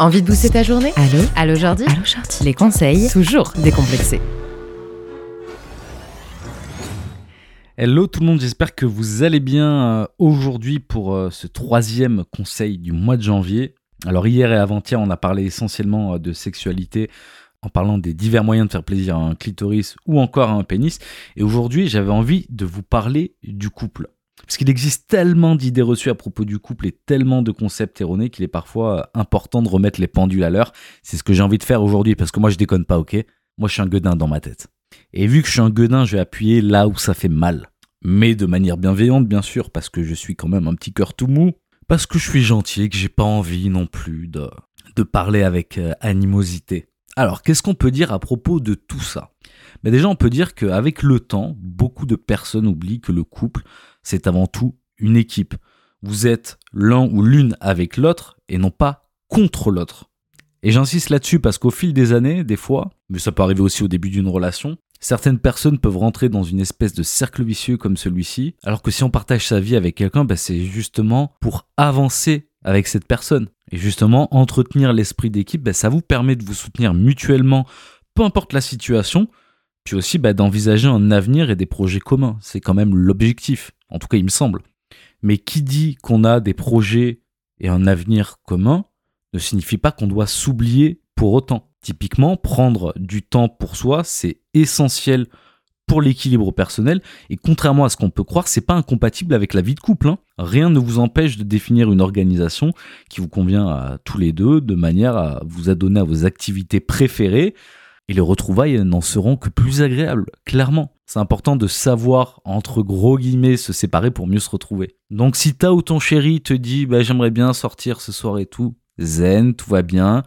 Envie de booster ta journée Allô Allô Jordi Allô Jordi Les conseils, toujours décomplexés. Hello tout le monde, j'espère que vous allez bien euh, aujourd'hui pour euh, ce troisième conseil du mois de janvier. Alors hier et avant-hier, on a parlé essentiellement euh, de sexualité en parlant des divers moyens de faire plaisir à un clitoris ou encore à un pénis. Et aujourd'hui, j'avais envie de vous parler du couple. Parce qu'il existe tellement d'idées reçues à propos du couple et tellement de concepts erronés qu'il est parfois important de remettre les pendules à l'heure. C'est ce que j'ai envie de faire aujourd'hui parce que moi je déconne pas, ok? Moi je suis un gueudin dans ma tête. Et vu que je suis un gueudin, je vais appuyer là où ça fait mal. Mais de manière bienveillante, bien sûr, parce que je suis quand même un petit cœur tout mou. Parce que je suis gentil et que j'ai pas envie non plus de, de parler avec euh, animosité. Alors, qu'est-ce qu'on peut dire à propos de tout ça? Mais Déjà, on peut dire qu'avec le temps, beaucoup de personnes oublient que le couple, c'est avant tout une équipe. Vous êtes l'un ou l'une avec l'autre et non pas contre l'autre. Et j'insiste là-dessus parce qu'au fil des années, des fois, mais ça peut arriver aussi au début d'une relation, certaines personnes peuvent rentrer dans une espèce de cercle vicieux comme celui-ci, alors que si on partage sa vie avec quelqu'un, bah, c'est justement pour avancer avec cette personne. Et justement, entretenir l'esprit d'équipe, bah, ça vous permet de vous soutenir mutuellement, peu importe la situation, aussi bah, d'envisager un avenir et des projets communs. C'est quand même l'objectif, en tout cas il me semble. Mais qui dit qu'on a des projets et un avenir commun ne signifie pas qu'on doit s'oublier pour autant. Typiquement, prendre du temps pour soi, c'est essentiel pour l'équilibre personnel et contrairement à ce qu'on peut croire, c'est pas incompatible avec la vie de couple. hein. Rien ne vous empêche de définir une organisation qui vous convient à tous les deux de manière à vous adonner à vos activités préférées et les retrouvailles n'en seront que plus agréables, clairement. C'est important de savoir, entre gros guillemets, se séparer pour mieux se retrouver. Donc si ta ou ton chéri te dit bah, j'aimerais bien sortir ce soir et tout, zen, tout va bien,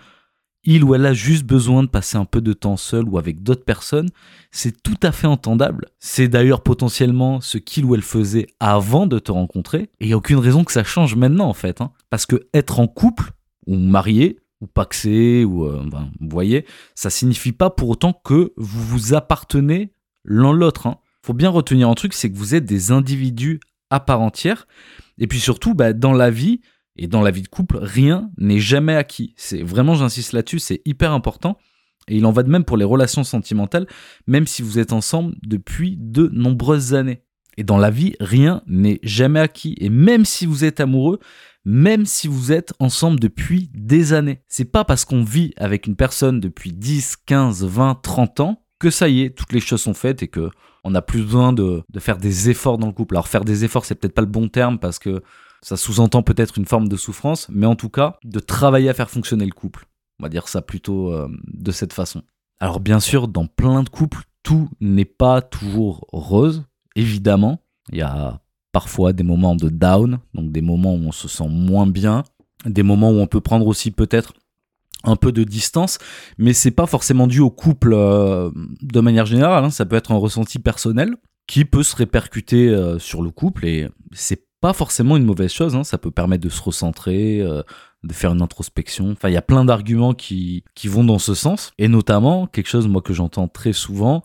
il ou elle a juste besoin de passer un peu de temps seul ou avec d'autres personnes, c'est tout à fait entendable. C'est d'ailleurs potentiellement ce qu'il ou elle faisait avant de te rencontrer, et il n'y a aucune raison que ça change maintenant en fait. hein. Parce que être en couple, ou marié, ou paxé, ou euh, vous voyez, ça signifie pas pour autant que vous vous appartenez l'un l'autre. Hein. Faut bien retenir un truc, c'est que vous êtes des individus à part entière, et puis surtout, bah, dans la vie, et dans la vie de couple, rien n'est jamais acquis. C'est vraiment, j'insiste là-dessus, c'est hyper important. Et il en va de même pour les relations sentimentales, même si vous êtes ensemble depuis de nombreuses années. Et dans la vie, rien n'est jamais acquis. Et même si vous êtes amoureux, même si vous êtes ensemble depuis des années, c'est pas parce qu'on vit avec une personne depuis 10, 15, 20, 30 ans que ça y est, toutes les choses sont faites et que on n'a plus besoin de, de faire des efforts dans le couple. Alors faire des efforts, c'est peut-être pas le bon terme parce que ça sous-entend peut-être une forme de souffrance, mais en tout cas, de travailler à faire fonctionner le couple. On va dire ça plutôt euh, de cette façon. Alors bien sûr, dans plein de couples, tout n'est pas toujours rose, évidemment. Il y a parfois des moments de down, donc des moments où on se sent moins bien, des moments où on peut prendre aussi peut-être un peu de distance, mais c'est pas forcément dû au couple euh, de manière générale, hein. ça peut être un ressenti personnel qui peut se répercuter euh, sur le couple et c'est pas forcément une mauvaise chose, hein. ça peut permettre de se recentrer, euh, de faire une introspection. Enfin, il y a plein d'arguments qui, qui vont dans ce sens. Et notamment, quelque chose moi que j'entends très souvent,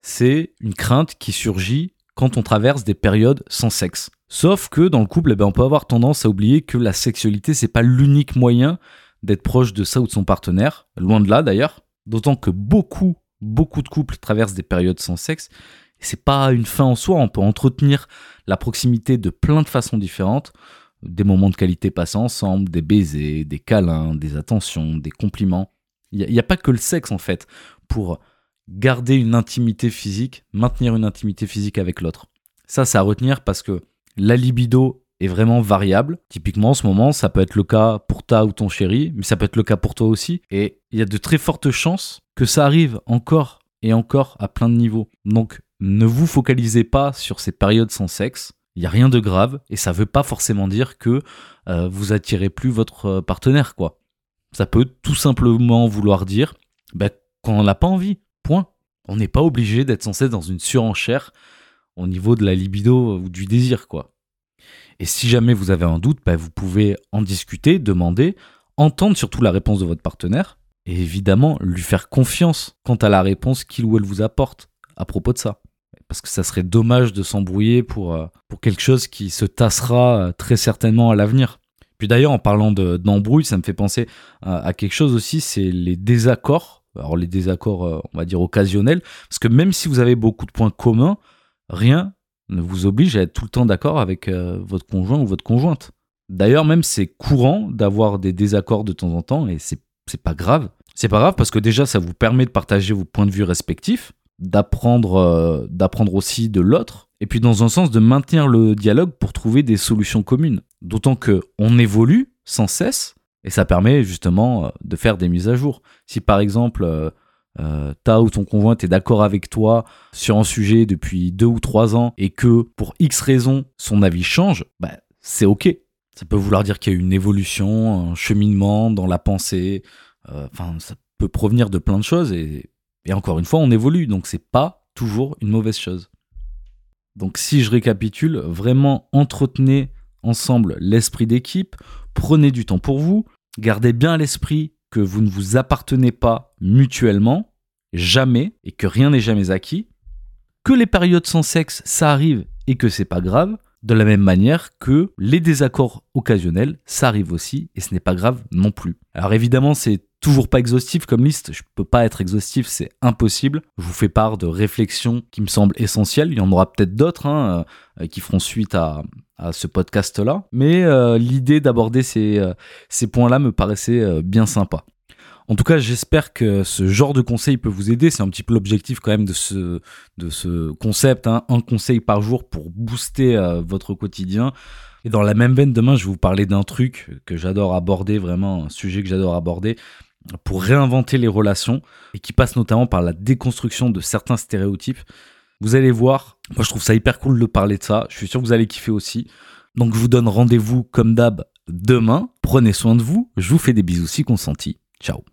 c'est une crainte qui surgit quand on traverse des périodes sans sexe. Sauf que dans le couple, eh ben, on peut avoir tendance à oublier que la sexualité, c'est pas l'unique moyen d'être proche de ça ou de son partenaire. Loin de là d'ailleurs. D'autant que beaucoup, beaucoup de couples traversent des périodes sans sexe. C'est pas une fin en soi. On peut entretenir la proximité de plein de façons différentes. Des moments de qualité passés ensemble, des baisers, des câlins, des attentions, des compliments. Il n'y a, a pas que le sexe en fait pour garder une intimité physique, maintenir une intimité physique avec l'autre. Ça, c'est à retenir parce que la libido est vraiment variable. Typiquement, en ce moment, ça peut être le cas pour ta ou ton chéri, mais ça peut être le cas pour toi aussi. Et il y a de très fortes chances que ça arrive encore et encore à plein de niveaux. Donc, ne vous focalisez pas sur ces périodes sans sexe. Il n'y a rien de grave et ça ne veut pas forcément dire que euh, vous attirez plus votre euh, partenaire, quoi. Ça peut tout simplement vouloir dire bah, qu'on n'en a pas envie. Point. On n'est pas obligé d'être censé dans une surenchère au niveau de la libido ou du désir, quoi. Et si jamais vous avez un doute, bah, vous pouvez en discuter, demander, entendre surtout la réponse de votre partenaire, et évidemment lui faire confiance quant à la réponse qu'il ou elle vous apporte à propos de ça. Parce que ça serait dommage de s'embrouiller pour, euh, pour quelque chose qui se tassera euh, très certainement à l'avenir. Puis d'ailleurs, en parlant d'embrouille, ça me fait penser à, quelque chose aussi, c'est les désaccords. Alors les désaccords, euh, on va dire occasionnels, parce que même si vous avez beaucoup de points communs, rien ne vous oblige à être tout le temps d'accord avec euh, votre conjoint ou votre conjointe. D'ailleurs, même c'est courant d'avoir des désaccords de temps en temps, et c'est pas grave. C'est pas grave parce que déjà, ça vous permet de partager vos points de vue respectifs, d'apprendre euh, d'apprendre aussi de l'autre, et puis dans un sens de maintenir le dialogue pour trouver des solutions communes. D'autant que on évolue sans cesse et ça permet justement euh, de faire des mises à jour. Si par exemple euh, euh, ta ou ton conjoint est d'accord avec toi sur un sujet depuis deux ou trois ans et que pour X raisons son avis change, bah, c'est ok. Ça peut vouloir dire qu'il y a une évolution, un cheminement dans la pensée. Enfin, ça peut provenir de plein de choses et, et encore une fois, on évolue, donc c'est pas toujours une mauvaise chose. Donc si je récapitule, vraiment entretenez ensemble l'esprit d'équipe, prenez du temps pour vous, gardez bien à l'esprit que vous ne vous appartenez pas mutuellement, jamais, et que rien n'est jamais acquis, que les périodes sans sexe, ça arrive et que c'est pas grave, de la même manière que les désaccords occasionnels, ça arrive aussi et ce n'est pas grave non plus. Alors évidemment, c'est toujours pas exhaustif comme liste, je peux pas être exhaustif, c'est impossible. Je vous fais part de réflexions qui me semblent essentielles, il y en aura peut-être d'autres hein, euh, qui feront suite à, ce podcast-là, mais euh, l'idée d'aborder ces, euh, ces points-là me paraissait bien sympa. En tout cas, j'espère que ce genre de conseil peut vous aider. C'est un petit peu l'objectif quand même de ce, de ce concept, hein. un conseil par jour pour booster votre quotidien. Et dans la même veine, demain, je vais vous parler d'un truc que j'adore aborder, vraiment un sujet que j'adore aborder pour réinventer les relations et qui passe notamment par la déconstruction de certains stéréotypes. Vous allez voir, moi je trouve ça hyper cool de parler de ça, je suis sûr que vous allez kiffer aussi. Donc je vous donne rendez-vous comme d'hab demain, prenez soin de vous, je vous fais des bisous si consentis, ciao